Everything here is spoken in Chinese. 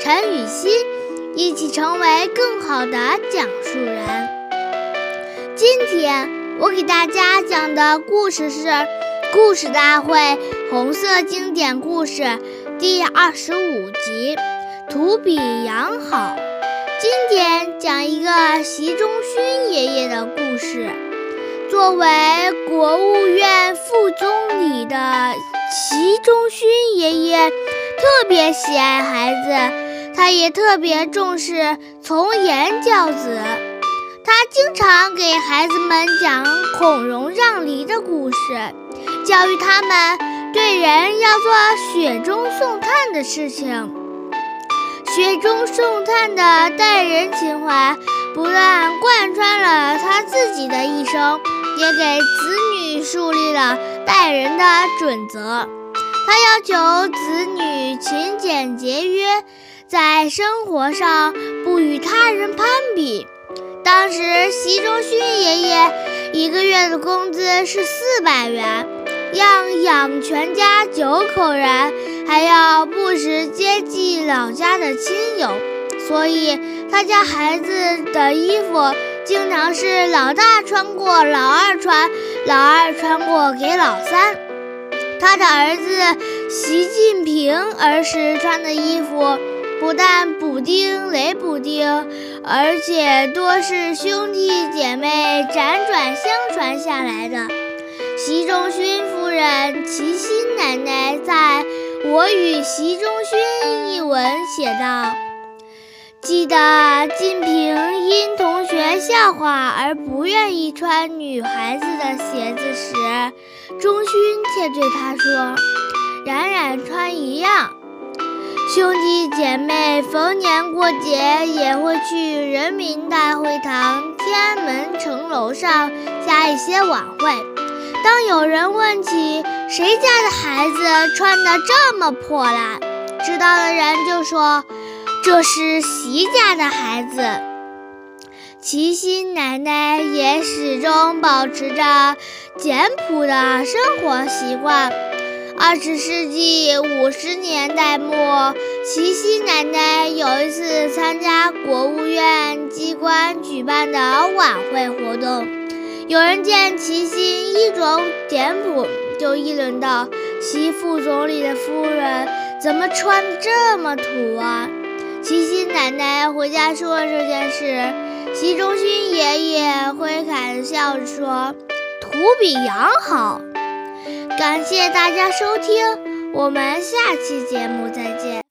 陈雨欣，一起成为更好的讲述人。今天我给大家讲的故事是《故事大会红色经典故事》第二十五集《图比养好》。今天讲一个习仲勋爷爷的故事。作为国务院副总理的习仲勋爷爷特别喜爱孩子，他也特别重视从严教子。他经常给孩子们讲孔融让梨的故事，教育他们对人要做雪中送炭的事情。雪中送炭的待人情怀，不但贯穿了他自己的一生。也给子女树立了待人的准则。他要求子女勤俭节约，在生活上不与他人攀比。当时，习仲勋爷爷一个月的工资是四百元，要养全家九口人，还要不时接济老家的亲友，所以他家孩子的衣服。经常是老大穿过，老二穿，老二穿过给老三。他的儿子习近平儿时穿的衣服，不但补丁雷补丁，而且多是兄弟姐妹辗转相传下来的。习仲勋夫人齐心奶奶在《我与习仲勋》一文写道：“记得晋平因同学。”笑话而不愿意穿女孩子的鞋子时，中勋却对他说：“冉冉穿一样。”兄弟姐妹逢年过节也会去人民大会堂天安门城楼上加一些晚会。当有人问起谁家的孩子穿得这么破烂，知道的人就说：“这是习家的孩子。”齐心奶奶也始终保持着简朴的生活习惯。二十世纪五十年代末，齐心奶奶有一次参加国务院机关举办的晚会活动，有人见齐心衣着简朴，就议论道：“习副总理的夫人怎么穿这么土啊？”齐心奶奶回家说了这件事。习仲勋爷爷挥凯的笑着说：“土比羊好。”感谢大家收听，我们下期节目再见。